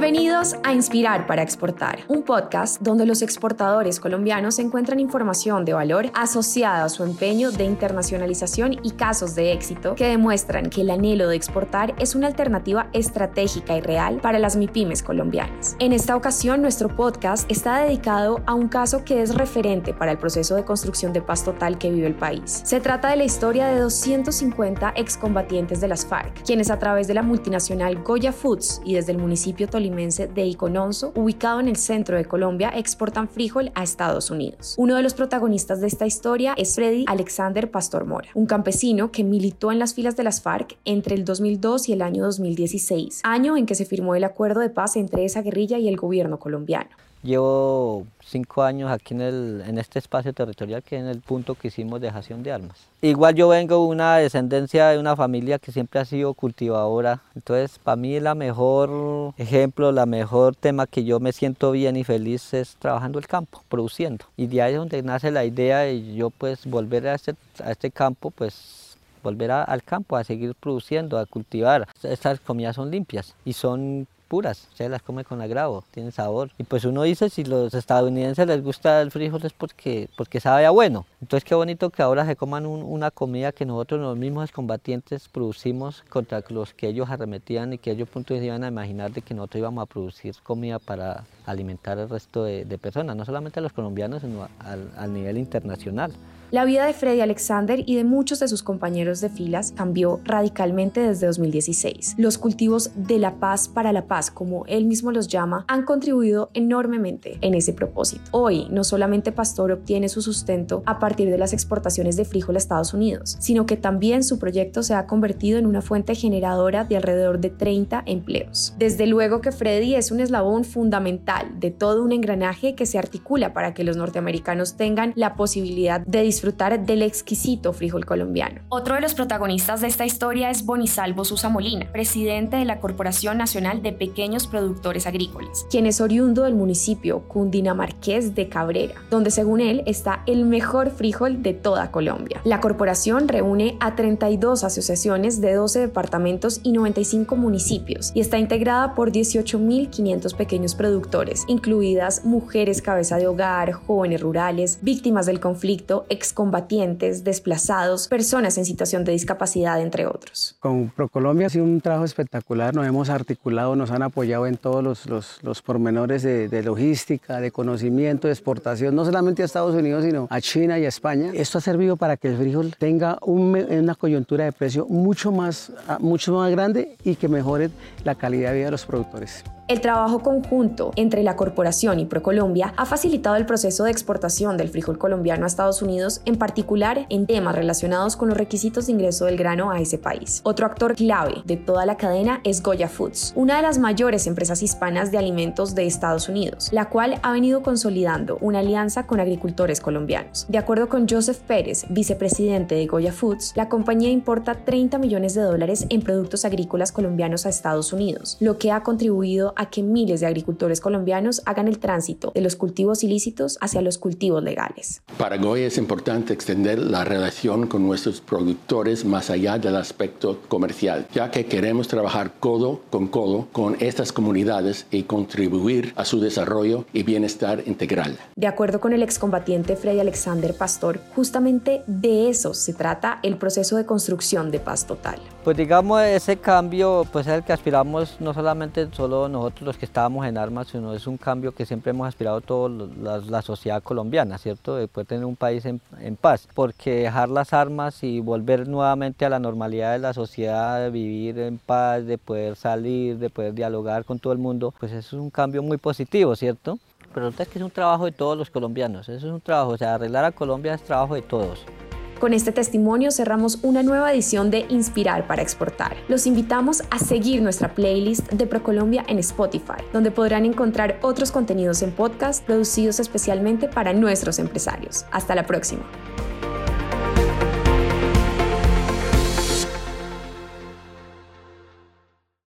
Bienvenidos a Inspirar para Exportar, un podcast donde los exportadores colombianos encuentran información de valor asociada a su empeño de internacionalización y casos de éxito que demuestran que el anhelo de exportar es una alternativa estratégica y real para las MIPIMES colombianas. En esta ocasión, nuestro podcast está dedicado a un caso que es referente para el proceso de construcción de paz total que vive el país. Se trata de la historia de 250 excombatientes de las FARC, quienes a través de la multinacional Goya Foods y desde el municipio de Icononso, ubicado en el centro de Colombia, exportan frijol a Estados Unidos. Uno de los protagonistas de esta historia es Freddy Alexander Pastor Mora, un campesino que militó en las filas de las FARC entre el 2002 y el año 2016, año en que se firmó el acuerdo de paz entre esa guerrilla y el gobierno colombiano. Llevo cinco años aquí en, el, en este espacio territorial que es en el punto que hicimos dejación de armas. Igual yo vengo de una descendencia de una familia que siempre ha sido cultivadora, entonces para mí la mejor ejemplo, la mejor tema que yo me siento bien y feliz es trabajando el campo, produciendo. Y de ahí es donde nace la idea de yo pues volver a este, a este campo pues volver al campo a seguir produciendo, a cultivar. Estas comidas son limpias y son puras, se las come con agravo, tienen sabor. Y pues uno dice, si los estadounidenses les gusta el frijol es porque, porque sabe a bueno. Entonces qué bonito que ahora se coman una comida que nosotros los mismos combatientes producimos contra los que ellos arremetían y que ellos punto se iban a imaginar de que nosotros íbamos a producir comida para alimentar al resto de, personas, no solamente a los colombianos, sino al, al nivel internacional. La vida de Freddy Alexander y de muchos de sus compañeros de filas cambió radicalmente desde 2016. Los cultivos de la paz para la paz, como él mismo los llama, han contribuido enormemente en ese propósito. Hoy, no solamente Pastor obtiene su sustento a partir de las exportaciones de frijol a Estados Unidos, sino que también su proyecto se ha convertido en una fuente generadora de alrededor de 30 empleos. Desde luego que Freddy es un eslabón fundamental de todo un engranaje que se articula para que los norteamericanos tengan la posibilidad de disfrutar disfrutar del exquisito frijol colombiano. Otro de los protagonistas de esta historia es Bonisalvo Susa Molina, presidente de la Corporación Nacional de Pequeños Productores Agrícolas, quien es oriundo del municipio cundinamarqués de Cabrera, donde según él está el mejor frijol de toda Colombia. La corporación reúne a 32 asociaciones de 12 departamentos y 95 municipios y está integrada por 18.500 pequeños productores, incluidas mujeres cabeza de hogar, jóvenes rurales, víctimas del conflicto, combatientes, desplazados, personas en situación de discapacidad, entre otros. Con ProColombia ha sido un trabajo espectacular, nos hemos articulado, nos han apoyado en todos los, los, los pormenores de, de, logística, de conocimiento, de exportación, no solamente a Estados Unidos, sino a China y a España. Esto ha servido para que el frijol tenga un, una coyuntura de precio mucho más, mucho más grande y que mejore la calidad de vida de los productores. El trabajo conjunto entre la corporación y ProColombia ha facilitado el proceso de exportación del frijol colombiano a Estados Unidos, en particular en temas relacionados con los requisitos de ingreso del grano a ese país. Otro actor clave de toda la cadena es Goya Foods, una de las mayores empresas hispanas de alimentos de Estados Unidos, la cual ha venido consolidando una alianza con agricultores colombianos. De acuerdo con Joseph Pérez, vicepresidente de Goya Foods, la compañía importa 30 millones de dólares en productos agrícolas colombianos a Estados Unidos, lo que ha contribuido que miles de agricultores colombianos hagan el tránsito de los cultivos ilícitos hacia los cultivos legales. Para Goya es importante extender la relación con nuestros productores más allá del aspecto comercial, ya que queremos trabajar codo con codo con estas comunidades y contribuir a su desarrollo y bienestar integral. De acuerdo con el excombatiente Freddy Alexander Pastor, justamente de eso se trata el proceso de construcción de paz total. Pues digamos, ese cambio pues es el que aspiramos no solamente solo nosotros, los que estábamos en armas, sino es un cambio que siempre hemos aspirado toda la, sociedad colombiana, ¿cierto? De poder tener un país en, paz, porque dejar las armas y volver nuevamente a la normalidad de la sociedad, de vivir en paz, de poder salir, de poder dialogar con todo el mundo, pues eso es un cambio muy positivo, ¿cierto? Pero es que es un trabajo de todos los colombianos, eso es un trabajo, o sea, arreglar a Colombia es trabajo de todos. Con este testimonio cerramos una nueva edición de Inspirar para Exportar. Los invitamos a seguir nuestra playlist de ProColombia en Spotify, donde podrán encontrar otros contenidos en podcast producidos especialmente para nuestros empresarios. Hasta la próxima.